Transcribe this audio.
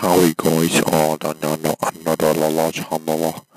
How it goes on another large hammer.